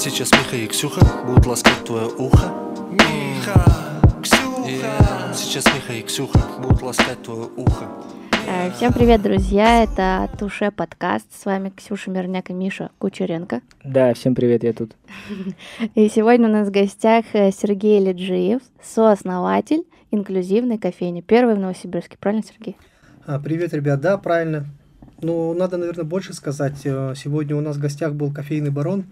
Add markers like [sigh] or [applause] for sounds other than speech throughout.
Сейчас Миха и Ксюха будут ласкать твое ухо. Миха, Ксюха. Yeah. Сейчас Миха и Ксюха будут ласкать твое ухо. Э, Всем привет, друзья! Это Туше подкаст. С вами Ксюша Мирняк и Миша Кучеренко. Да, всем привет, я тут. [laughs] И сегодня у нас в гостях э, Сергей Леджиев, сооснователь инклюзивной кофейни. Первый в Новосибирске, правильно, Сергей? А, Привет, ребят, да, правильно. Ну, надо, наверное, больше сказать. Э, Сегодня у нас в гостях был кофейный барон.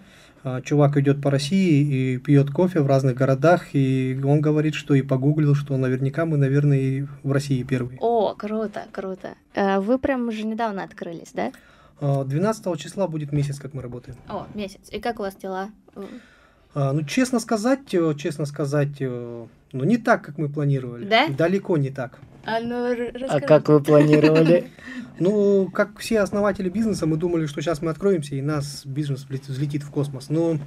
А, Чувак идет по России и пьет кофе в разных городах, и он говорит, что и погуглил, что наверняка мы, наверное, и в России первые. О, круто, круто. Э, Вы прям уже недавно открылись, да? А, 12 числа будет месяц, как мы работаем. О, месяц. И как у вас дела? А, Ну, честно сказать, э, честно сказать, э, ну, не так, как мы планировали. Да? Далеко не так. А ну, А как вы планировали? [laughs] Ну, как все основатели бизнеса, мы думали, что сейчас мы откроемся, и нас бизнес взлетит в космос. Но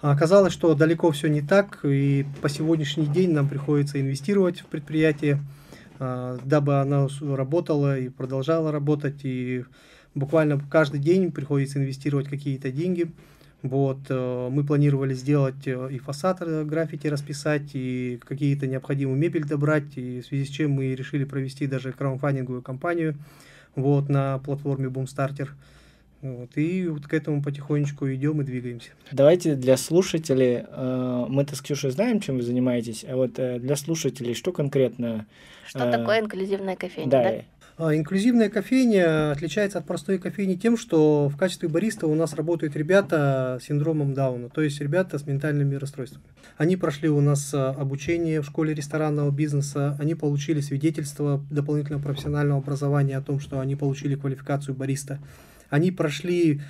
оказалось, что далеко все не так, и по сегодняшний день нам приходится инвестировать в предприятие, а, дабы оно работало и продолжало работать, и буквально каждый день приходится инвестировать какие-то деньги. Вот, э, мы планировали сделать э, и фасад э, граффити расписать, и какие-то необходимую мебель добрать, и в связи с чем мы решили провести даже краудфандинговую кампанию вот, на платформе Boomstarter. Вот, и вот к этому потихонечку идем и двигаемся. Давайте для слушателей, э, мы-то с Ксюшей знаем, чем вы занимаетесь, а вот э, для слушателей, что конкретно... Что э, такое инклюзивная кофейня, Да, да? А, Инклюзивная кофейня отличается от простой кофейни тем, что в качестве бариста у нас работают ребята с синдромом Дауна, то есть ребята с ментальными расстройствами. Они прошли у нас а, обучение в школе ресторанного бизнеса, они получили свидетельство дополнительного профессионального образования о том, что они получили квалификацию бариста. Они прошли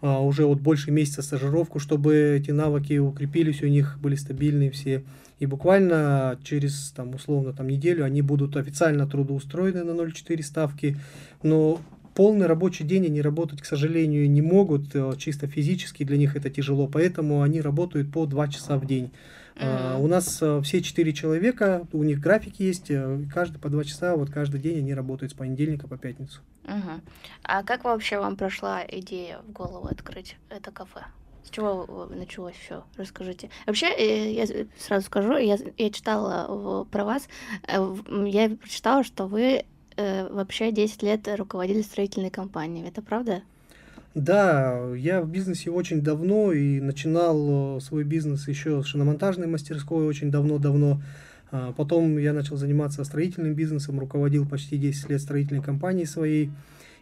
а, уже вот больше месяца стажировку, чтобы эти навыки укрепились у них, были стабильные все. И буквально через, там, условно, там, неделю они будут официально трудоустроены на 0,4 ставки, но полный рабочий день они работать, к сожалению, не могут, э, чисто физически для них это тяжело, поэтому они работают по 2 часа в день. А, Мгм. У нас э, все четыре человека, у них график есть, э, каждый по 2 часа, вот каждый день они работают с понедельника по пятницу. Мгм. А как вообще вам прошла идея в голову открыть это кафе? С чего э, началось все? Расскажите. Вообще, э, я сразу скажу, я, я читала в- про вас, э, я прочитала, что вы э, вообще 10 лет руководили строительной компанией. Это правда? Да, я в бизнесе очень давно и начинал э, свой бизнес еще с шиномонтажной мастерской очень давно-давно. А Потом я начал заниматься строительным бизнесом, руководил почти 10 лет строительной компанией своей.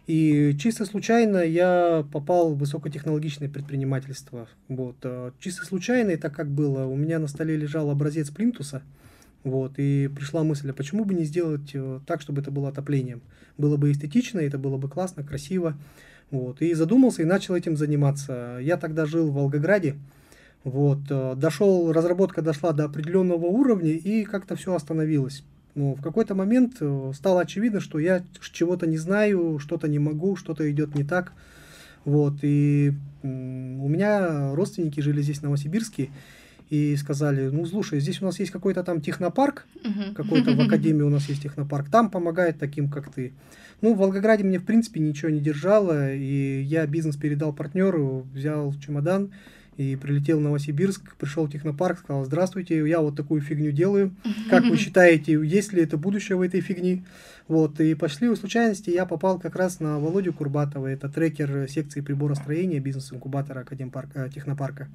И чисто случайно я попал в высокотехнологичное предпринимательство. Вот. э, Чисто случайно это как было. У меня на столе лежал образец плинтуса. Вот, и пришла мысль, а почему бы не сделать э, так, чтобы это было отоплением? Было бы эстетично, это было бы классно, красиво. Вот, и задумался и начал этим заниматься. Я тогда жил в Волгограде. Вот, э, дошел, разработка дошла до определенного уровня и как-то все остановилось. Но в какой-то момент э, стало очевидно, что я чего-то не знаю, что-то не могу, что-то идет не так. Вот, и у меня родственники жили здесь, в Новосибирске, и сказали, ну, слушай, здесь у нас есть какой-то там технопарк, какой-то в [laughs] академии у нас есть технопарк, там помогает таким, как ты. Ну, в Волгограде мне, в принципе, ничего не держало, и я бизнес передал партнеру, взял чемодан и прилетел в Новосибирск, пришел в технопарк, сказал, здравствуйте, я вот такую фигню делаю, как вы [laughs] считаете, есть ли это будущее в этой фигне? Вот, и по счастливой случайности я попал как раз на Володю Курбатова, это трекер секции приборостроения бизнес-инкубатора Академпарка, э, технопарка.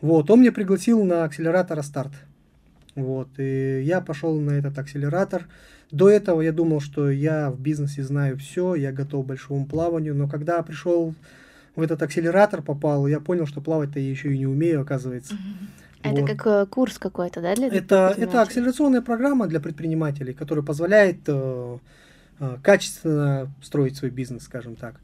Вот, он меня пригласил на акселератор «Старт». Вот, и я пошел на этот акселератор. До этого я думал, что я в бизнесе знаю все, я готов к большому плаванию, но когда пришел в этот акселератор попал, я понял, что плавать-то я еще и не умею, оказывается. Это Вот. как э, курс какой-то, да, для Это, это акселерационная программа для предпринимателей, которая позволяет э, э, качественно строить свой бизнес, скажем так.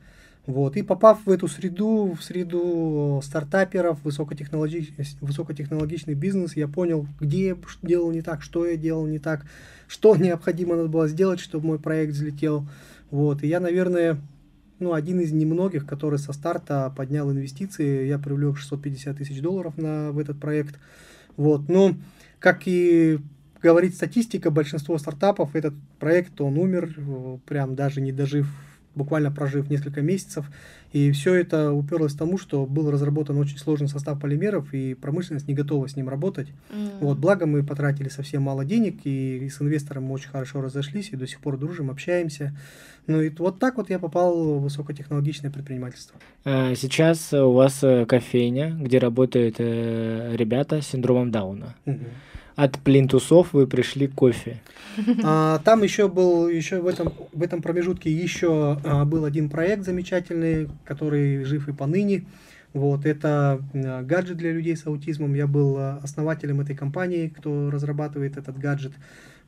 Вот. И попав в эту среду, в среду стартаперов, высокотехнологичный, высокотехнологичный бизнес, я понял, где я делал не так, что я делал не так, что [laughs] необходимо надо было сделать, чтобы мой проект взлетел. Вот. И я, наверное, ну, один из немногих, который со старта поднял инвестиции. Я привлек 650 тысяч долларов на, в этот проект. Вот. Но, как и говорит статистика, большинство стартапов, этот проект, он умер, прям даже не дожив буквально прожив несколько месяцев. И все это уперлось к тому, что был разработан очень сложный состав полимеров, и промышленность не готова с ним работать. М. Вот, благо мы потратили совсем мало денег, и с инвестором мы очень хорошо разошлись, и до сих пор дружим, общаемся. Ну и вот так вот я попал в высокотехнологичное предпринимательство. Э, Сейчас у вас э, кофейня, где работают э, ребята с синдромом Дауна. От плинтусов вы пришли к кофе. А, там еще был, еще в этом, в этом промежутке еще а, был один проект замечательный, который жив и поныне. Вот, это а, гаджет для людей с аутизмом. Я был основателем этой компании, кто разрабатывает этот гаджет.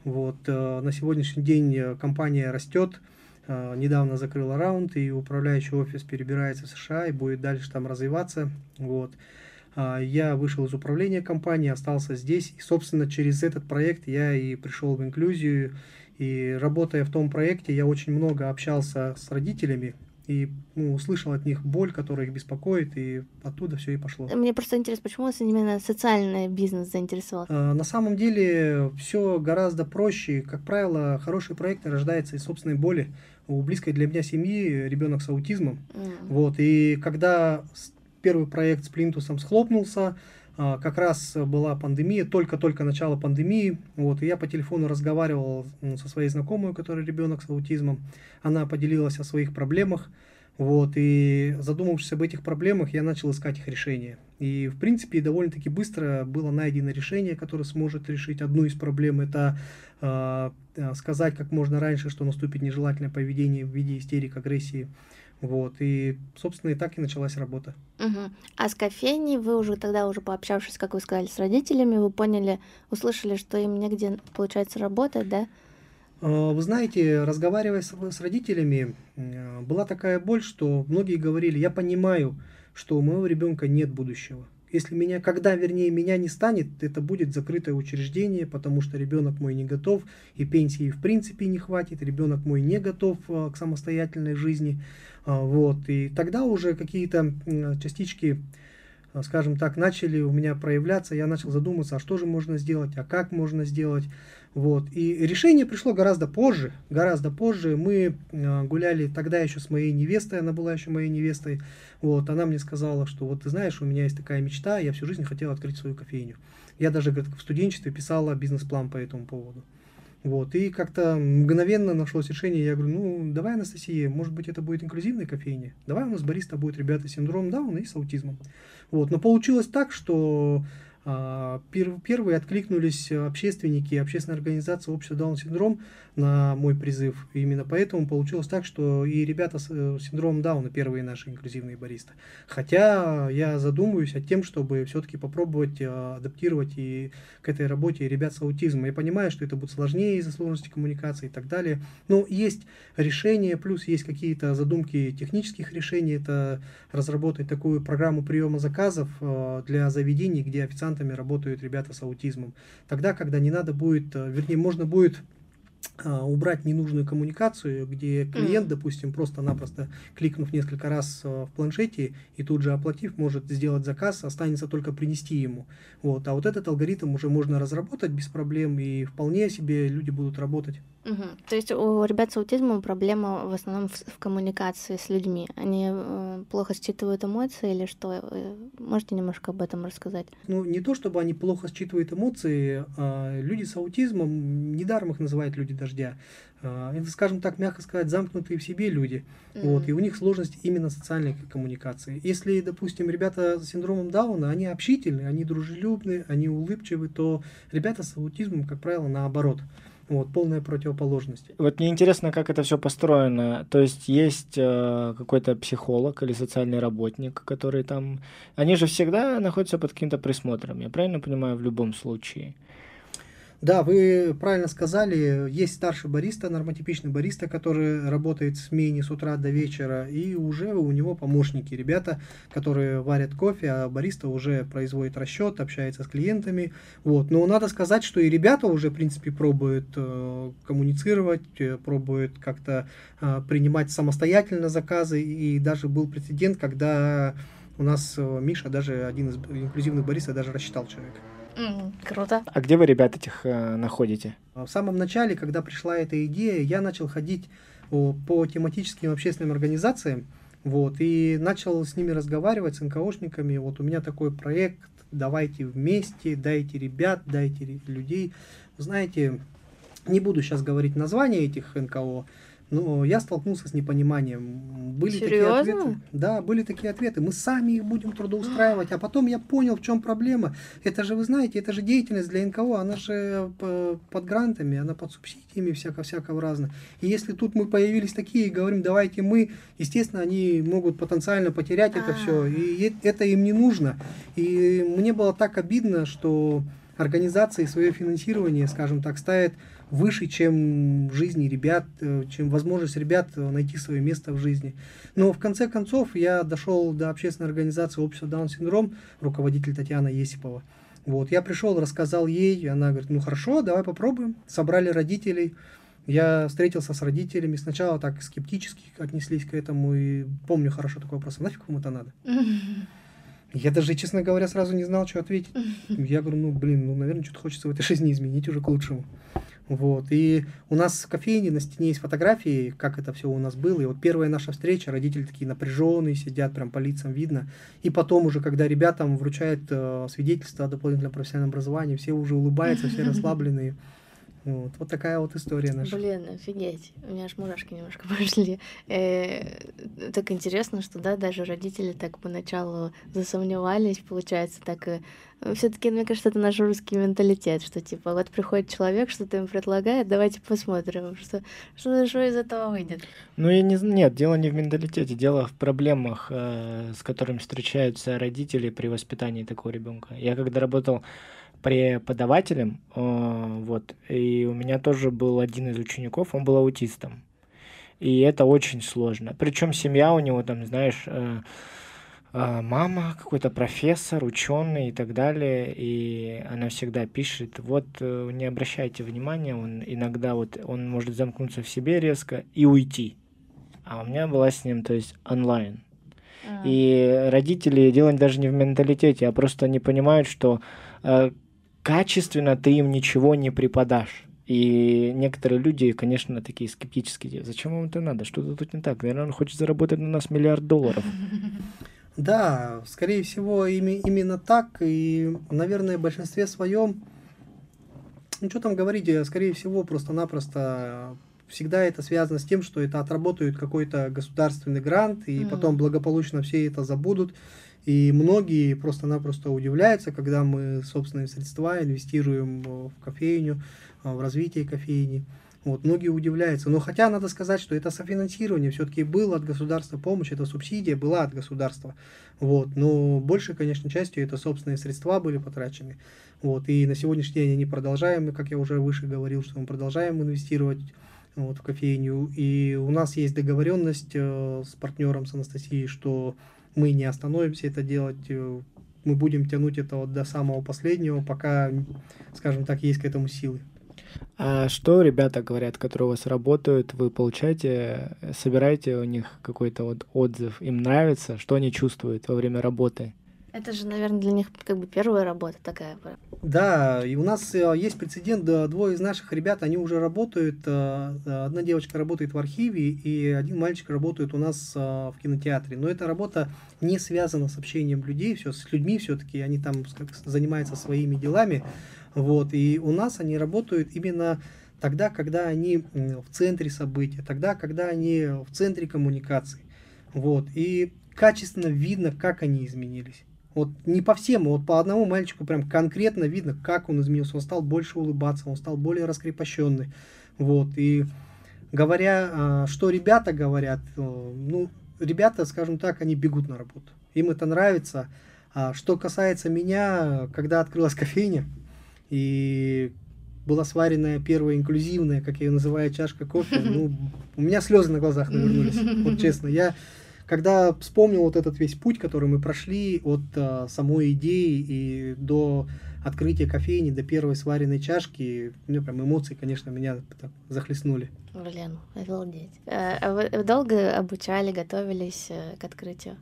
Вот, а, на сегодняшний день компания растет. А, Недавно закрыла раунд, и управляющий офис перебирается в США и будет дальше там развиваться. Вот. А, Я вышел из управления компании, остался здесь. И, собственно, через этот проект я и пришел в инклюзию. И работая в том проекте, я очень много общался с родителями и ну, услышал от них боль, которая их беспокоит, и оттуда все и пошло. Мне просто интересно, почему вас именно социальный бизнес заинтересовал? А, На самом деле все гораздо проще. Как правило, хорошие проекты рождаются из собственной боли. У близкой для меня семьи ребенок с аутизмом. М. Вот, и когда первый проект с Плинтусом схлопнулся, как раз была пандемия, только-только начало пандемии, вот, и я по телефону разговаривал со своей знакомой, у которой ребенок с аутизмом, она поделилась о своих проблемах, вот, и задумавшись об этих проблемах, я начал искать их решение. И, в принципе, довольно-таки быстро было найдено решение, которое сможет решить одну из проблем. Это а, а, сказать как можно раньше, что наступит нежелательное поведение в виде истерик, агрессии. Вот, и, собственно, и так и началась работа. Мгм. А с кофейней вы уже тогда, уже пообщавшись, как вы сказали, с родителями, вы поняли, услышали, что им негде, получается, работать, да? А, Вы знаете, разговаривая с, с родителями, была такая боль, что многие говорили, я понимаю, что у моего ребенка нет будущего. Если меня, когда, вернее, меня не станет, это будет закрытое учреждение, потому что ребенок мой не готов, и пенсии в принципе не хватит, ребенок мой не готов а, к самостоятельной жизни. А, Вот, и тогда уже какие-то частички а, скажем так, начали у меня проявляться, я начал задумываться, а что же можно сделать, а как можно сделать. Вот. И решение пришло гораздо позже, гораздо позже. Мы э, гуляли тогда еще с моей невестой, она была еще моей невестой. Вот. Она мне сказала, что вот ты знаешь, у меня есть такая мечта, я всю жизнь хотел открыть свою кофейню. Я даже говорит, в студенчестве писала бизнес-план по этому поводу. Вот, и как-то мгновенно нашлось решение, я говорю, ну, давай, Анастасия, может быть, это будет инклюзивная кофейня, давай у нас бариста будет ребята с синдромом Дауна и с аутизмом. Вот, но получилось так, что первые откликнулись общественники, общественная организация «Общество Даун-синдром» на мой призыв. И именно поэтому получилось так, что и ребята с э, синдромом Дауна первые наши инклюзивные баристы. Хотя я задумываюсь о тем, чтобы все-таки попробовать э, адаптировать и к этой работе ребят с аутизмом. Я понимаю, что это будет сложнее из-за сложности коммуникации и так далее. Но есть решения, плюс есть какие-то задумки технических решений. Это разработать такую программу приема заказов э, для заведений, где официантами работают ребята с аутизмом. Тогда, когда не надо будет, э, вернее, можно будет а, убрать ненужную коммуникацию, где клиент, допустим, просто-напросто кликнув несколько раз а, в планшете и тут же оплатив, может сделать заказ, останется только принести ему. Вот. А вот этот алгоритм уже можно разработать без проблем, и вполне себе люди будут работать. Мгм. То есть у ребят с аутизмом проблема в основном в, в коммуникации с людьми. Они э, плохо считывают эмоции или что? Э, Можете немножко об этом рассказать? Ну, не то, чтобы они плохо считывают эмоции, а люди с аутизмом, недаром их называют люди дождя, а, это, скажем так, мягко сказать, замкнутые в себе люди. Вот, и у них сложность именно социальной коммуникации. Если, допустим, ребята с синдромом Дауна, они общительные, они дружелюбные, они улыбчивы, то ребята с аутизмом, как правило, наоборот. Вот, полная противоположность. Вот мне интересно, как это все построено. То есть есть э, какой-то психолог или социальный работник, который там... Они же всегда находятся под каким-то присмотром, я правильно понимаю, в любом случае? Да, вы правильно сказали, есть старший бариста, нормотипичный бариста, который работает в смене с утра до вечера, и уже у него помощники, ребята, которые варят кофе, а бариста уже производит расчет, общается с клиентами. Вот. Но надо сказать, что и ребята уже, в принципе, пробуют э, коммуницировать, э, пробуют как-то э, принимать самостоятельно заказы, и даже был прецедент, когда у нас э, Миша, даже один из инклюзивных баристов, даже рассчитал человека. М, Круто. А где вы ребят этих э, находите? В самом начале, когда пришла эта идея, я начал ходить по тематическим общественным организациям, вот, и начал с ними разговаривать, с НКОшниками, вот у меня такой проект, давайте вместе, дайте ребят, дайте людей. Знаете, не буду сейчас говорить название этих НКО, но я столкнулся с непониманием. Были Серьезно? такие ответы. Да, были такие ответы. Мы сами их будем трудоустраивать. А потом я понял, в чем проблема. Это же, вы знаете, это же деятельность для НКО. Она же э, под грантами, она под субсидиями всяко-всякого разного. И если тут мы появились такие и говорим, давайте мы, естественно, они могут потенциально потерять это А. все. И это им не нужно. И мне было так обидно, что организации свое финансирование, скажем так, ставят выше, чем жизни ребят, э, чем возможность ребят э, найти свое место в жизни. Но в конце концов я дошел до общественной организации общества Даун-синдром, руководитель Татьяна Есипова. Вот, я пришел, рассказал ей, и она говорит, ну хорошо, давай попробуем. Собрали родителей, я встретился с родителями, сначала так скептически отнеслись к этому, и помню хорошо такой вопрос, «А нафиг вам это надо? [laughs] Я даже, честно говоря, сразу не знал, что ответить. [laughs] Я говорю, ну, блин, ну, наверное, что-то хочется в этой жизни изменить уже к лучшему. Вот. И у нас в кофейне на стене есть фотографии, как это все у нас было. И вот первая наша встреча, родители такие напряженные, сидят, прям по лицам видно. И потом уже, когда ребятам вручают э, свидетельство о дополнительном профессиональном образовании, все уже улыбаются, все [laughs] расслабленные. Вот, вот такая вот история наша. Блин, офигеть. У меня аж мурашки немножко [laughs] пошли. Э, так интересно, что да, даже родители так поначалу засомневались, получается, так и все-таки, мне кажется, это наш русский менталитет, что типа вот приходит человек, что-то им предлагает, давайте посмотрим, что, что, что из этого выйдет. Ну, я не нет, дело не в менталитете, дело в проблемах, э, с которыми встречаются родители при воспитании такого ребенка. Я когда работал преподавателем, э, вот, и у меня тоже был один из учеников, он был аутистом. И это очень сложно. Причем семья у него там, знаешь, э, э, мама какой-то профессор, ученый и так далее, и она всегда пишет, вот не обращайте внимания, он иногда вот он может замкнуться в себе резко и уйти. А у меня была с ним, то есть онлайн. А. И родители дело даже не в менталитете, а просто не понимают, что э, качественно ты им ничего не преподашь. И некоторые люди, конечно, такие скептические. Зачем вам это надо? Что-то тут не так. Наверное, он хочет заработать на нас миллиард долларов. [laughs] Да, скорее всего, именно так. И, наверное, в большинстве своем, ну что там говорить, скорее всего, просто-напросто всегда это связано с тем, что это отработают какой-то государственный грант, и Мгм. потом благополучно все это забудут. И многие просто-напросто удивляются, когда мы собственные средства инвестируем в кофейню, э, в развитие кофейни. Вот, многие удивляются. Но хотя надо сказать, что это софинансирование все-таки было от государства помощь, эта субсидия была от государства. Вот, но большей, конечно, частью это собственные средства были потрачены. Вот, и на сегодняшний день они продолжаем, и как я уже выше говорил, что мы продолжаем инвестировать вот, в кофейню. И у нас есть договоренность э, с партнером, с Анастасией, что мы не остановимся это делать, э, мы будем тянуть это вот до самого последнего, пока, скажем так, есть к этому силы. А что ребята говорят, которые у вас работают, вы получаете, собираете у них какой-то вот отзыв, им нравится, что они чувствуют во время работы? Это же, наверное, для них как бы первая работа такая. Да, и у нас э, есть прецедент, двое из наших ребят, они уже работают, э, э, одна девочка работает в архиве, и один мальчик работает у нас в кинотеатре. Но эта работа не связана с общением людей, все с людьми все-таки, они там занимаются своими делами. Вот, и у нас они работают именно тогда, когда они в центре события, тогда, когда они в центре коммуникаций. Вот, и качественно видно, как они изменились. Вот не по всем, вот по одному мальчику прям конкретно видно, как он изменился. Он стал больше улыбаться, он стал более раскрепощенный. Вот, и говоря, а, что ребята говорят, э, ну, ребята, скажем так, они бегут на работу. Им это нравится. А что касается меня, когда открылась [laughs] кофейня, и была сваренная первая инклюзивная, как я ее называю, чашка кофе, [laughs] ну, у меня слезы на глазах навернулись, вот честно. Я, когда вспомнил вот этот весь путь, который мы прошли от а, самой идеи и до открытия кофейни, до первой сваренной чашки, меня прям эмоции, конечно, меня так захлестнули. Блин, обалдеть. А а вы долго обучали, готовились э, к открытию?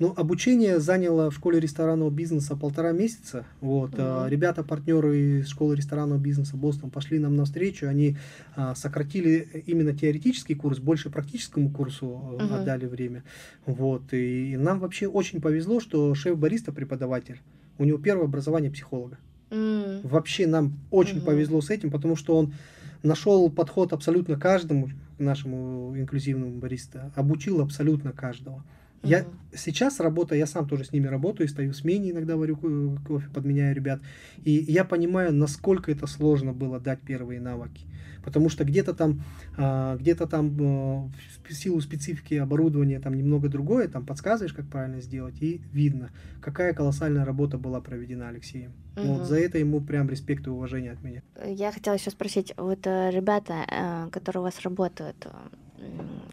Ну, обучение заняло в школе ресторанного бизнеса полтора месяца. Вот. Мгм. Ребята, партнеры из школы ресторанного бизнеса Бостон пошли нам навстречу. Они а, сократили именно теоретический курс, больше практическому курсу Мгм. отдали время. Вот. И нам вообще очень повезло, что шеф-бариста преподаватель. У него первое образование психолога. М, Вообще нам очень повезло с этим, потому что он нашел подход абсолютно каждому нашему инклюзивному бариста, обучил абсолютно каждого. Я Мгм. сейчас работаю, я сам тоже с ними работаю, стою в смене, иногда варю ко- кофе, подменяю ребят. И я понимаю, насколько это сложно было дать первые навыки. Потому что где-то там, а, где-то там э, в силу специфики оборудования там немного другое, там подсказываешь, как правильно сделать, и видно, какая колоссальная работа была проведена Алексеем. Вот Мгм. за это ему прям респект и уважение от меня. Я хотела еще спросить, вот э, ребята, э, которые у вас работают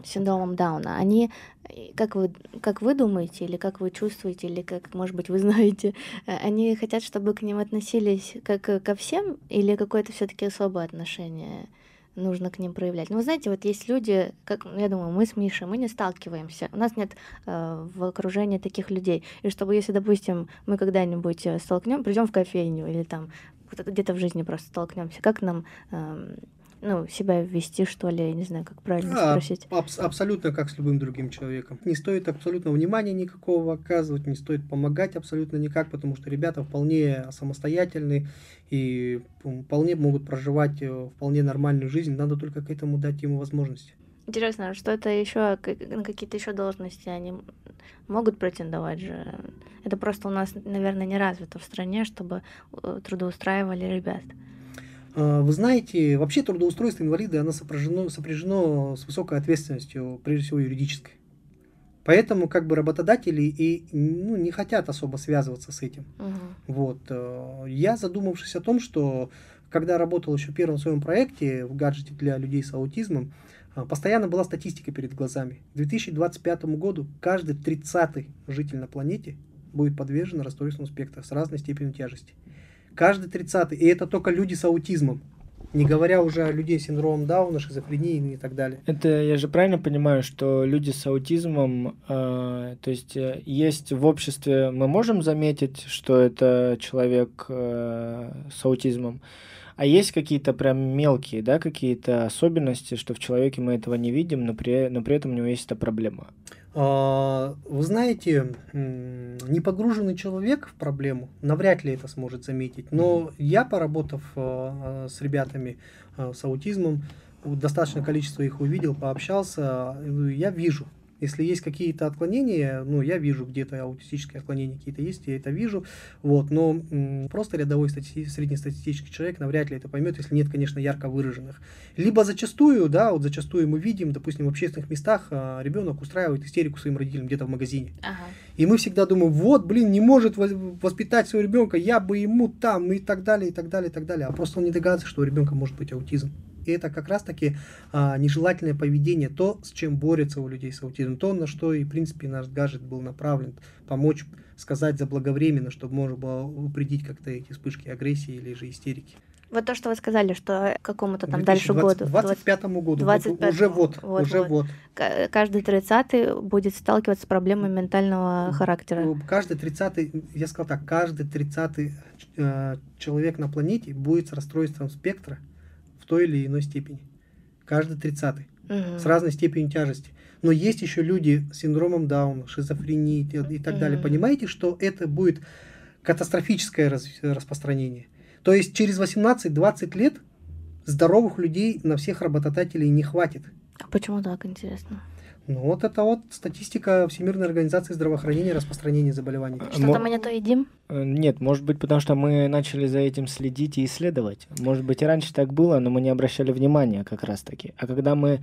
синдромом Дауна, они, э, как вы, как вы думаете, или как вы чувствуете, или как, может быть, вы [laughs] знаете, э, они хотят, чтобы к ним относились как э, ко всем, или какое-то все-таки особое отношение нужно к ним проявлять? Ну, вы знаете, вот есть люди, как, ну, я думаю, мы с Мишей, мы не сталкиваемся, у нас нет э, в окружении таких людей, и чтобы, если, допустим, мы когда-нибудь э, столкнем, придем в кофейню или там где-то в жизни просто столкнемся. Как нам эм, ну, себя вести, что ли, я не знаю, как правильно А, спросить. абс- абсолютно как с любым другим человеком. Не стоит абсолютно внимания никакого оказывать, не стоит помогать абсолютно никак, потому что ребята вполне самостоятельны и вполне могут проживать э, вполне нормальную жизнь. Надо только к этому дать ему возможность. Интересно, что это еще на какие-то еще должности они могут претендовать же? Это просто у нас, наверное, не развито в стране, чтобы э, трудоустраивали ребят. А, Вы знаете, вообще трудоустройство инвалида, оно сопряжено, сопряжено с высокой ответственностью, прежде всего юридической. Поэтому как бы работодатели и ну, не хотят особо связываться с этим. Мгм. Вот. э, Я задумавшись о том, что когда работал еще в первом своем проекте в гаджете для людей с аутизмом, а, постоянно была статистика перед глазами. К 2025 году каждый 30 житель на планете будет подвержен расстройству спектра с разной степенью тяжести. Каждый 30 и это только люди с аутизмом. Не говоря уже о людей с синдромом Дауна, шизофренией и так далее. Это я же правильно понимаю, что люди с аутизмом, э, то есть э, есть в обществе, мы можем заметить, что это человек э, с аутизмом, а есть какие-то прям мелкие, да, какие-то особенности, что в человеке мы этого не видим, но при, но при этом у него есть эта проблема. А, Вы знаете, непогруженный человек в проблему навряд ли это сможет заметить. Но я, поработав а, а, с ребятами с аутизмом, достаточное количество их увидел, пообщался, э, я вижу. Если есть какие-то отклонения, ну, я вижу где-то аутистические отклонения какие-то есть, я это вижу. Вот, но м, просто рядовой стати- среднестатистический человек навряд ли это поймет, если нет, конечно, ярко выраженных. Либо зачастую, да, вот зачастую мы видим, допустим, в общественных местах а, ребенок устраивает истерику своим родителям где-то в магазине. Ага. И мы всегда думаем, вот, блин, не может воспитать своего ребенка, я бы ему там, и так далее, и так далее, и так далее. А просто он не догадывается, что у ребенка может быть аутизм. И это как раз-таки а, нежелательное поведение, то, с чем борется у людей с аутизмом, то, на что и, в принципе, наш гаджет был направлен, помочь сказать заблаговременно, чтобы можно было упредить как-то эти вспышки агрессии или же истерики. Вот то, что вы сказали, что к какому-то там дальше году, 25 году, 25-му, уже вот, вот, уже вот. вот. каждый тридцатый будет сталкиваться с проблемой ментального характера. Ну, Каждый 30 я сказал так, каждый 30 э, человек на планете будет с расстройством спектра той или иной степени. Каждый 30 Мгм. с разной степенью тяжести. Но есть еще люди с синдромом Дауна, шизофренией и так далее. Мгм. Понимаете, что это будет катастрофическое раз- распространение. То есть через 18-20 лет здоровых людей на всех работодателей не хватит. А почему так, интересно? Ну вот это вот статистика Всемирной организации здравоохранения распространения заболеваний. Что-то Мо- мы не то едим? Э, Нет, может быть, потому что мы начали за этим следить и исследовать. Может быть, и раньше так было, но мы не обращали внимания как раз-таки. А когда мы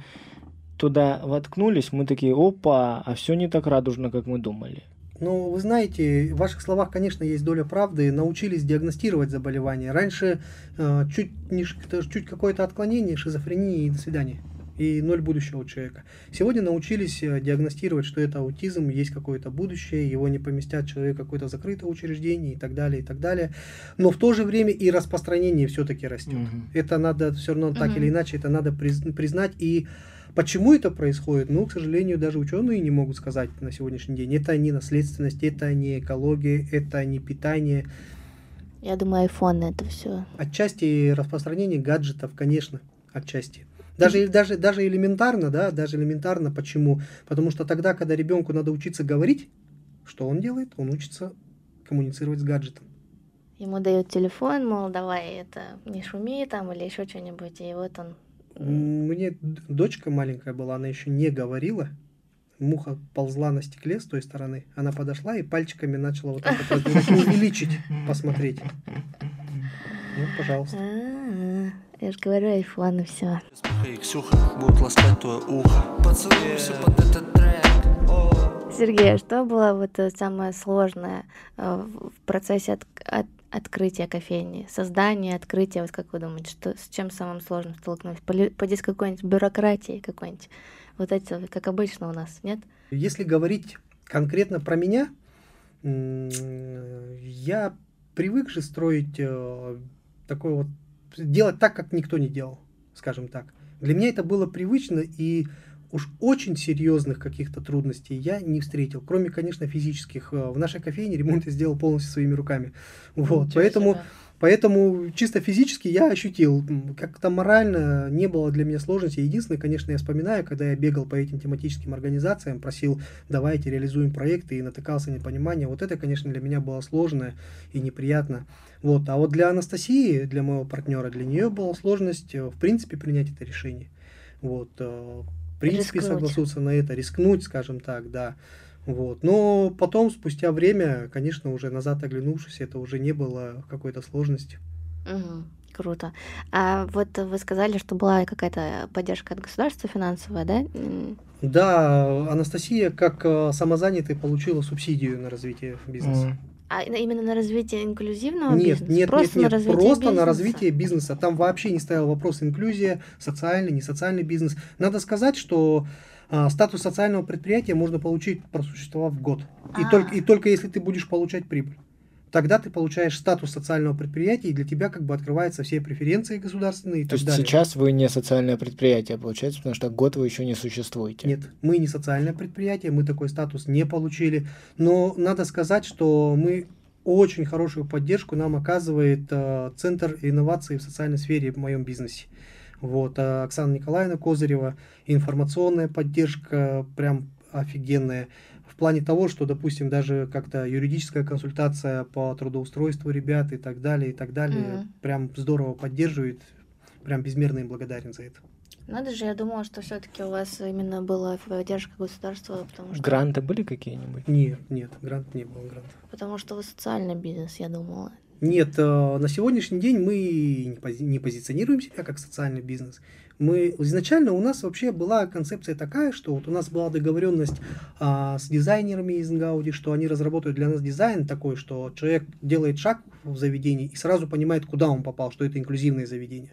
туда воткнулись, мы такие, опа, а все не так радужно, как мы думали. Ну, вы знаете, в ваших словах, конечно, есть доля правды. Научились диагностировать заболевание. Раньше э, чуть, не, чуть какое-то отклонение, шизофрения и до свидания. И ноль будущего у человека. Сегодня научились э, диагностировать, что это аутизм, есть какое-то будущее, его не поместят человек в какое-то закрытое учреждение и так далее, и так далее. Но в то же время и распространение все-таки растет. Мгм. Это надо все равно так Мгм. или иначе, это надо приз- признать. И Почему это происходит? Ну, к сожалению, даже ученые не могут сказать на сегодняшний день. Это не наследственность, это не экология, это не питание. Я думаю, айфоны это все. Отчасти распространение гаджетов, конечно, отчасти. Даже, даже, даже элементарно, да, даже элементарно. Почему? Потому что тогда, когда ребенку надо учиться говорить, что он делает? Он учится коммуницировать с гаджетом. Ему дают телефон, мол, давай это не шуми там или еще что-нибудь, и вот он. Мне дочка маленькая была, она еще не говорила. Муха ползла на стекле с той стороны. Она подошла и пальчиками начала вот так вот [laughs] увеличить, посмотреть. Ну, пожалуйста. А-а-а. Я же говорю, айфон и все. И Ксюха будут ласкать твое ухо. Поцелуемся под этот трек. Сергей, а что было вот э, самое сложное э, в процессе от, от- открытия кофейни? Создание, открытие, вот как вы думаете, что, с чем самым сложным столкнулись? Поди с какой-нибудь бюрократией какой-нибудь? Вот эти, как обычно у нас, нет? Если говорить конкретно про меня, я привык же строить э, такой вот, делать так, как никто не делал, скажем так. Для меня это было привычно, и уж очень серьезных каких-то трудностей я не встретил, кроме, конечно, физических. Э, В нашей кофейне ремонт я сделал полностью своими руками. Вот, Ничего поэтому себе. Поэтому чисто физически я ощутил, как-то морально не было для меня сложности. Единственное, конечно, я вспоминаю, когда я бегал по этим тематическим организациям, просил, давайте реализуем проекты и натыкался на непонимание. Вот это, конечно, для меня было сложно и неприятно. Вот. А вот для Анастасии, для моего партнера, для нее была сложность, э, в принципе, принять это решение. Вот. э, В принципе, Рискнуть. согласиться на это, рискнуть, скажем так, да. Вот. Но потом, спустя время, конечно, уже назад оглянувшись, это уже не было какой-то сложности. Мгм. Круто. А вот вы сказали, что была какая-то поддержка от государства финансовая, да? Да, Анастасия, как э, самозанятый, получила субсидию на развитие бизнеса. М. А именно на развитие инклюзивного Нет, бизнеса? нет, Просто нет, на нет, развитие просто на бизнеса? развитие бизнеса. Там вообще не стоял вопрос инклюзия, социальный, не социальный бизнес. Надо сказать, что статус социального предприятия можно получить, просуществовав год. И, А. только, и только если ты будешь получать прибыль. Тогда ты получаешь статус социального предприятия, и для тебя как бы открываются все преференции государственные и То так есть далее. сейчас вы не социальное предприятие, получается, потому что год вы еще не существуете. Нет, мы не социальное предприятие, мы такой статус не получили. Но надо сказать, что мы очень хорошую поддержку нам оказывает э, Центр инноваций в социальной сфере в моем бизнесе. Вот, э, Оксана Николаевна Козырева, информационная поддержка прям офигенная. В плане того, что, допустим, даже как-то юридическая консультация по трудоустройству ребят и так далее, и так далее, Мгм. прям здорово поддерживает. Прям безмерно им благодарен за это. Надо же, я думала, что все-таки у вас именно была поддержка государства, потому что, Гранты были какие-нибудь? Нет, нет, грант не было гранта. потому что вы социальный бизнес, я думала. Нет, э, на сегодняшний день мы не пози- не позиционируем себя как социальный бизнес. Мы изначально у нас вообще была концепция такая, что вот у нас была договоренность а, с дизайнерами из Гауди, что они разработают для нас дизайн такой, что человек делает шаг в заведении и сразу понимает, куда он попал, что это инклюзивное заведение.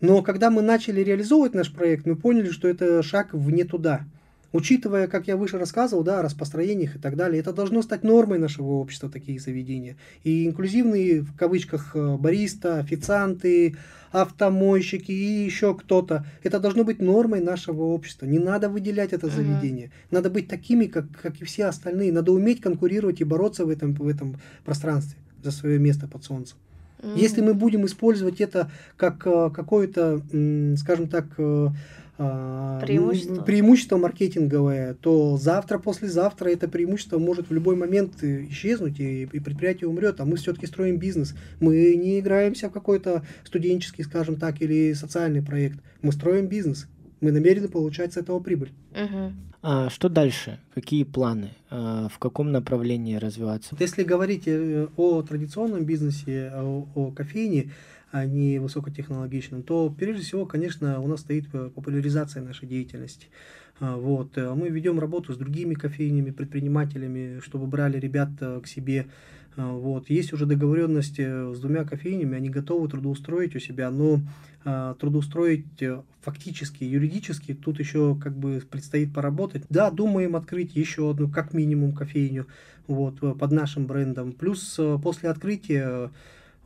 Но когда мы начали реализовывать наш проект, мы поняли, что это шаг в не туда. Учитывая, как я выше рассказывал, да, о распространениях и так далее, это должно стать нормой нашего общества, такие заведения. И инклюзивные, в кавычках, э, бариста, официанты, автомойщики и еще кто-то, это должно быть нормой нашего общества. Не надо выделять это заведение. Надо быть такими, как, как и все остальные. Надо уметь конкурировать и бороться в этом, в этом пространстве за свое место под солнцем. Если мы будем использовать это как э, какое-то, скажем так, э, Преимущество. м, преимущество маркетинговое, то завтра, послезавтра это преимущество может в любой момент исчезнуть, и, и предприятие умрет, а мы все-таки строим бизнес. Мы не играемся в какой-то студенческий, скажем так, или социальный проект. Мы строим бизнес. Мы намерены получать с этого прибыль. Мгм. А что дальше? Какие планы? А, в каком направлении развиваться? Если говорить э, о традиционном бизнесе, о, о кофейне, а не высокотехнологичном, то прежде всего, конечно, у нас стоит э, популяризация нашей деятельности. А, Вот. э, Мы ведем работу с другими кофейнями, предпринимателями, чтобы брали ребят э, к себе. А, Вот. Есть уже договоренность э, с двумя кофейнями, они готовы трудоустроить у себя, но трудоустроить э, фактически, юридически, тут еще как бы предстоит поработать. Да, думаем открыть еще одну, как минимум, кофейню вот, э, под нашим брендом. Плюс э, после открытия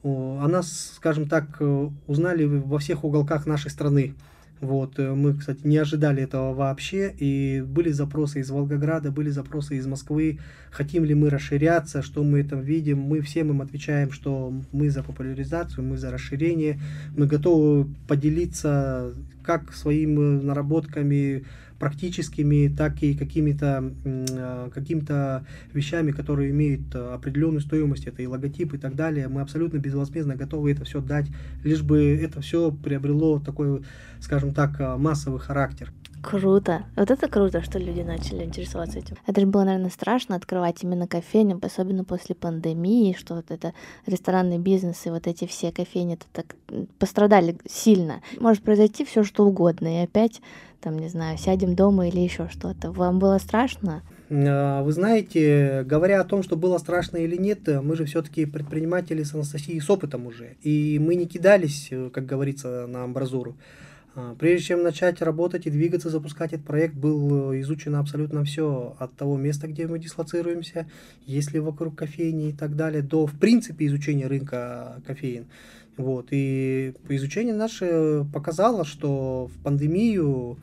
о, нас, скажем так, э, узнали во всех уголках нашей страны. Вот, э, мы, кстати, не ожидали этого вообще, и были запросы из Волгограда, были запросы из Москвы, хотим ли мы расширяться, что мы там видим. Мы всем им отвечаем, что мы за популяризацию, мы за расширение, мы готовы поделиться как своими наработками, практическими, так и какими-то а, какими-то вещами, которые имеют а, определенную стоимость, это и логотип и так далее. Мы абсолютно безвозмездно готовы это все дать, лишь бы это все приобрело такой, скажем так, а, массовый характер. Круто. Вот это круто, что люди начали интересоваться этим. Это же было, наверное, страшно открывать именно кофейню, особенно после пандемии, что вот это ресторанный бизнес и вот эти все кофейни это так пострадали сильно. Может произойти все что угодно, и опять там, не знаю, сядем дома или еще что-то. Вам было страшно? А, вы знаете, говоря о том, что было страшно или нет, мы же все-таки предприниматели с Анастасией с опытом уже. И мы не кидались, как говорится, на амбразуру. А, прежде чем начать работать и двигаться, запускать этот проект, был изучено абсолютно все от того места, где мы дислоцируемся, есть ли вокруг кофейни и так далее, до, в принципе, изучения рынка кофеин. Вот. И изучение наше показало, что в пандемию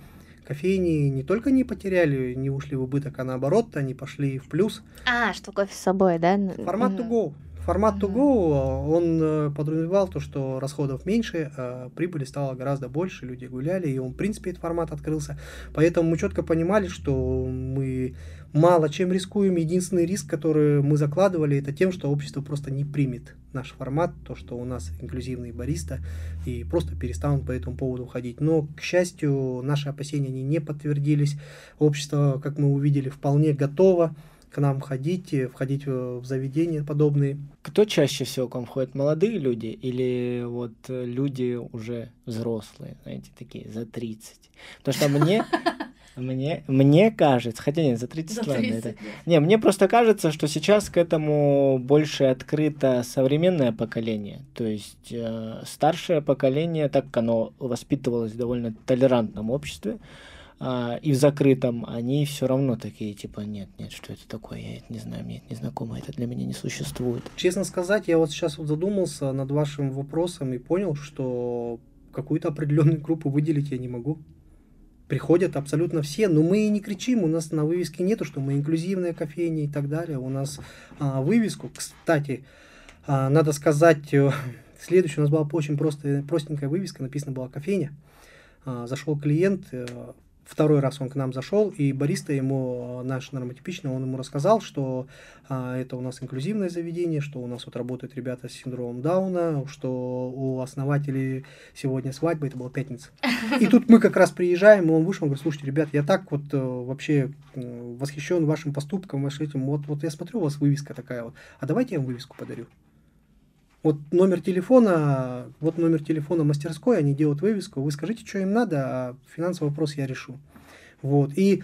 кофейни не только не потеряли, не ушли в убыток, а наоборот, они пошли в плюс. А, что кофе с собой, да? Формат to go. Формат to go, он э, подразумевал то, что расходов меньше, а прибыли стало гораздо больше, люди гуляли, и он, в принципе, этот формат открылся. Поэтому мы четко понимали, что мы мало чем рискуем. Единственный риск, который мы закладывали, это тем, что общество просто не примет наш формат, то, что у нас инклюзивный бариста, и просто перестанут по этому поводу ходить. Но, к счастью, наши опасения они не подтвердились. Общество, как мы увидели, вполне готово к нам ходить, входить в заведения подобные. Кто чаще всего к вам ходит? Молодые люди или вот люди уже взрослые, знаете, такие за 30? Потому что мне [laughs] мне, мне кажется, хотя нет, за 30, за 30 ладно. Это... Не, мне просто кажется, что сейчас к этому больше открыто современное поколение. То есть э, старшее поколение, так как оно воспитывалось в довольно толерантном обществе, э, и в закрытом, они все равно такие, типа, нет, нет, что это такое, я это не знаю, мне это не знакомо, это для меня не существует. Честно сказать, я вот сейчас вот задумался над вашим вопросом и понял, что какую-то определенную группу выделить я не могу приходят абсолютно все, но мы и не кричим, у нас на вывеске нету, что мы инклюзивная кофейня и так далее. У нас а, вывеску, кстати, а, надо сказать, э, [laughs] следующая у нас была очень просто, простенькая вывеска, написано была кофейня. А, зашел клиент, э, второй раз он к нам зашел, и бариста ему, наш нормотипичный, он ему рассказал, что а, это у нас инклюзивное заведение, что у нас вот работают ребята с синдромом Дауна, что у основателей сегодня свадьба, это была пятница. И тут мы как раз приезжаем, и он вышел, он говорит, слушайте, ребят, я так вот э, вообще восхищен вашим поступком, вашим этим, вот, вот я смотрю, у вас вывеска такая вот, а давайте я вам вывеску подарю. Вот номер телефона, вот номер телефона мастерской, они делают вывеску, вы скажите, что им надо, а финансовый вопрос я решу. Вот. И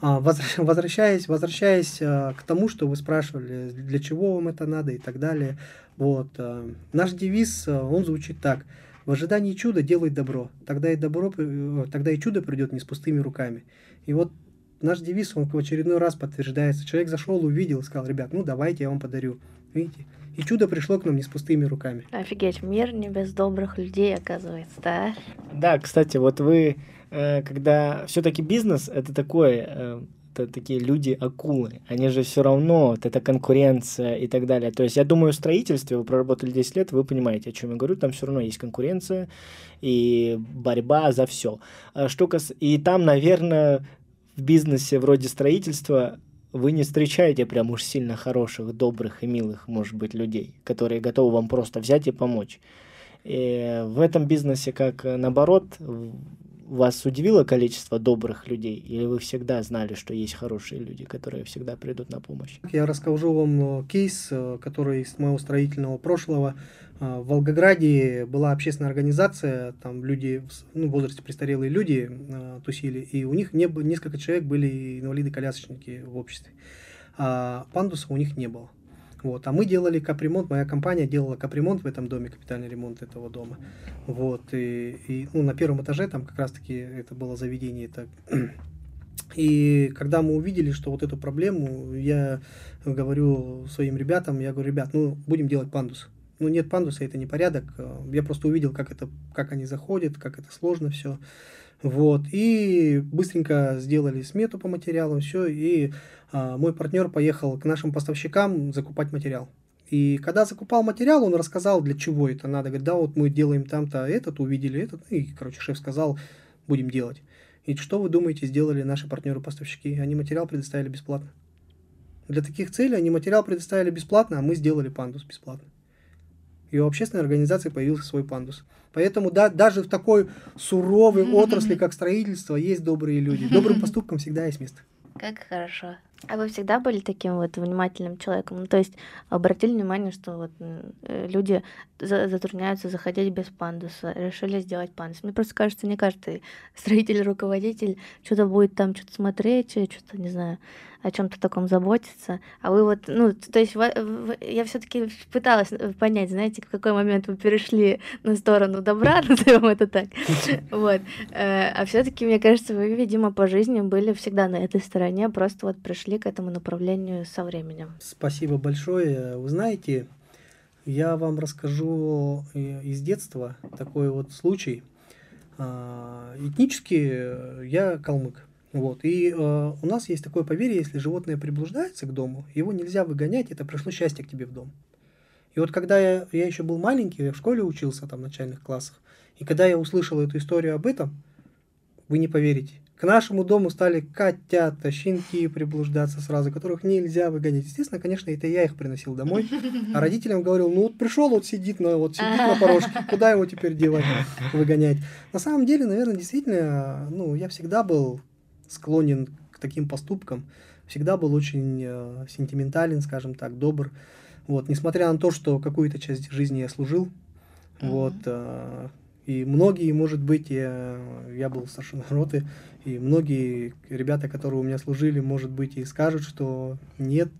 а, [laughs] возвращаясь, возвращаясь а, к тому, что вы спрашивали, для чего вам это надо и так далее, вот, а, наш девиз, он звучит так. В ожидании чуда делай добро, тогда и добро, э, тогда и чудо придет не с пустыми руками. И вот наш девиз, он в очередной раз подтверждается. Человек зашел, увидел, сказал, ребят, ну давайте я вам подарю. Видите? И чудо пришло к нам не с пустыми руками. Офигеть, мир не без добрых людей, оказывается, да? Да, кстати, вот вы, э, когда все-таки бизнес, это такое, э, это такие люди-акулы. Они же все равно, вот это конкуренция и так далее. То есть, я думаю, в строительстве вы проработали 10 лет, вы понимаете, о чем я говорю. Там все равно есть конкуренция и борьба за все. А что кас... И там, наверное, в бизнесе вроде строительства вы не встречаете прям уж сильно хороших, добрых и милых, может быть, людей, которые готовы вам просто взять и помочь. И в этом бизнесе, как наоборот, вас удивило количество добрых людей, или вы всегда знали, что есть хорошие люди, которые всегда придут на помощь? Я расскажу вам э, кейс, э, который из моего строительного прошлого. Э, в Волгограде была общественная организация, там люди, ну, в возрасте престарелые люди тусили, и у них не, несколько человек были инвалиды-колясочники в обществе. А пандуса у них не было. Вот. А мы делали капремонт, моя компания делала капремонт в этом доме, капитальный ремонт этого дома. Вот. И, и ну, на первом этаже там как раз-таки это было заведение. Это... [clears throat] И когда мы увидели, что вот эту проблему, я говорю своим ребятам, я говорю, ребят, ну, будем делать пандус. ну, нет пандуса, это не порядок. Я просто увидел, как, это, как они заходят, как это сложно все. Вот, и быстренько сделали смету по материалам, все, и мой партнер поехал к нашим поставщикам закупать материал. И когда закупал материал, он рассказал, для чего это надо. Говорит, да, вот мы делаем там-то этот, увидели этот. И, короче, шеф сказал, будем делать. И что вы думаете, сделали наши партнеры-поставщики? Они материал предоставили бесплатно. Для таких целей они материал предоставили бесплатно, а мы сделали пандус бесплатно. И у общественной организации появился свой пандус. Поэтому да, даже в такой суровой [laughs] отрасли, как строительство, есть добрые люди. Добрым поступкам всегда есть место. Как хорошо. А вы всегда были таким вот внимательным человеком? Ну, то есть обратили внимание, что вот э, люди за затрудняются заходить без пандуса, решили сделать пандус. Мне просто кажется, не каждый строитель, руководитель что-то будет там что-то смотреть, что-то, не знаю, о чем-то таком заботиться. А вы вот, ну, то есть я все-таки пыталась понять, знаете, в какой момент вы перешли на сторону добра, [laughs] назовем это так. [laughs] Вот. Э, а все-таки, мне кажется, вы, видимо, по жизни были всегда на этой стороне, просто вот пришли к этому направлению со временем. Спасибо большое. Вы знаете, я вам расскажу э, из детства такой вот случай. А, этнически я калмык. Вот. И э, у нас есть такое поверье, если животное приблуждается к дому, его нельзя выгонять, это пришло счастье к тебе в дом. И вот когда я, я еще был маленький, я в школе учился, там, в начальных классах, и когда я услышал эту историю об этом, вы не поверите, к нашему дому стали котята, щенки приблуждаться сразу, которых нельзя выгонять. Естественно, конечно, это я их приносил домой. А [laughs] родителям говорил, ну вот пришел, вот сидит на, вот сидит на [laughs] порожке, куда его теперь девать, выгонять. На самом деле, наверное, действительно, ну, я всегда был склонен к таким поступкам, всегда был очень э, сентиментален, скажем так, добр. Вот, несмотря на то, что какую-то часть жизни я служил, mm-hmm. вот, э, и многие, может быть, я, я был старшиной роты, и многие ребята, которые у меня служили, может быть, и скажут, что нет,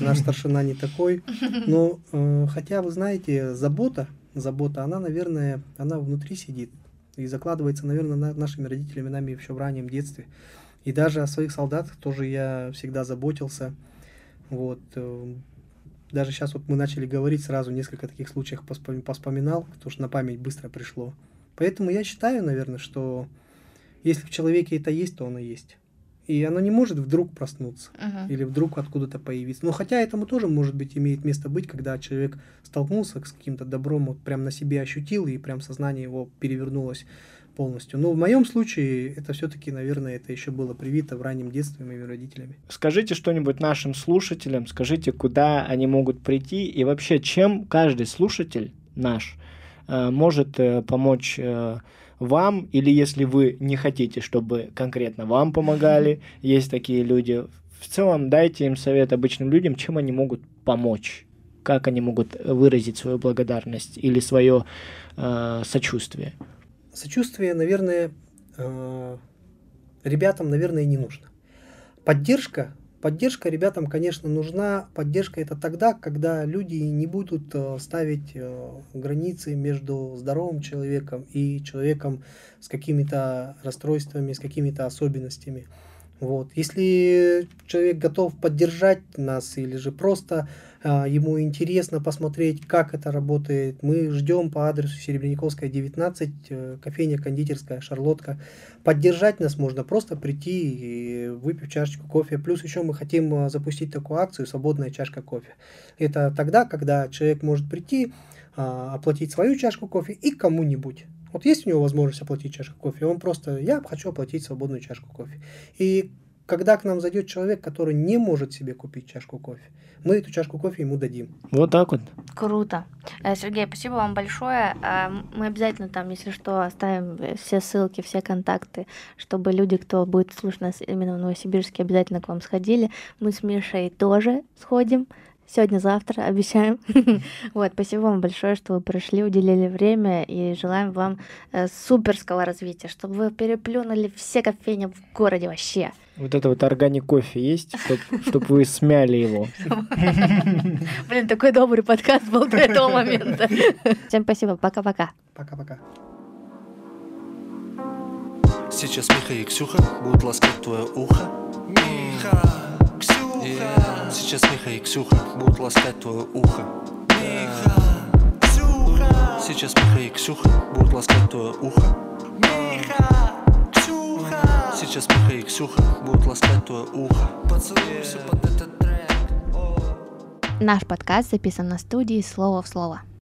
наш старшина не такой. Но э, хотя, вы знаете, забота, забота, она, наверное, она внутри сидит и закладывается, наверное, на, нашими родителями, нами еще в раннем детстве. И даже о своих солдатах тоже я всегда заботился. Вот. Даже сейчас вот мы начали говорить, сразу несколько таких случаев поспоминал, потому что на память быстро пришло. Поэтому я считаю, наверное, что если в человеке это есть, то оно есть. И оно не может вдруг проснуться uh-huh. или вдруг откуда-то появиться. Но хотя этому тоже, может быть, имеет место быть, когда человек столкнулся с каким-то добром, вот прям на себе ощутил, и прям сознание его перевернулось полностью. Но в моем случае это все-таки, наверное, это еще было привито в раннем детстве моими родителями. Скажите что-нибудь нашим слушателям, скажите, куда они могут прийти и вообще, чем каждый слушатель наш э, может э, помочь э, вам, или если вы не хотите, чтобы конкретно вам помогали, [laughs] есть такие люди, в целом дайте им совет обычным людям, чем они могут помочь, как они могут выразить свою благодарность или свое э, сочувствие. Сочувствие, наверное, э, ребятам, наверное, не нужно. Поддержка, поддержка ребятам, конечно, нужна. Поддержка это тогда, когда люди не будут э, ставить э, границы между здоровым человеком и человеком с какими-то расстройствами, с какими-то особенностями. Вот. Если человек готов поддержать нас или же просто ему интересно посмотреть, как это работает. Мы ждем по адресу Серебряниковская, 19, э, кофейня кондитерская, Шарлотка. Поддержать нас можно просто прийти и выпив чашечку кофе. Плюс еще мы хотим а, запустить такую акцию «Свободная чашка кофе». Это тогда, когда человек может прийти, а, оплатить свою чашку кофе и кому-нибудь. Вот есть у него возможность оплатить чашку кофе, он просто, я хочу оплатить свободную чашку кофе. И когда к нам зайдет человек, который не может себе купить чашку кофе, мы эту чашку кофе ему дадим. Вот так вот. Круто. Э, Сергей, спасибо вам большое. Э, мы обязательно там, если что, оставим все ссылки, все контакты, чтобы люди, кто будет слушать нас именно в Новосибирске, обязательно к вам сходили. Мы с Мишей тоже сходим. Сегодня-завтра, обещаем. [laughs] вот, спасибо вам большое, что вы пришли, уделили время, и желаем вам э, суперского развития, чтобы вы переплюнули все кофейни в городе вообще. Вот это вот органик кофе есть, чтобы вы смяли его. [laughs] Блин, такой добрый подкаст был до этого момента. [laughs] Всем спасибо, пока-пока. Пока-пока. Сейчас Миха и Ксюха будут ласкать твое ухо. Миха, Ксюха. Сейчас Миха и Ксюха будут ласкать твое ухо. Миха, Сейчас Миха и Ксюха будут ласкать твое ухо. Миха, Ксюха. Сейчас Миха и Ксюха будут ласкать твое ухо. Поцелуйся под этот трек. Наш подкаст записан на студии «Слово в слово».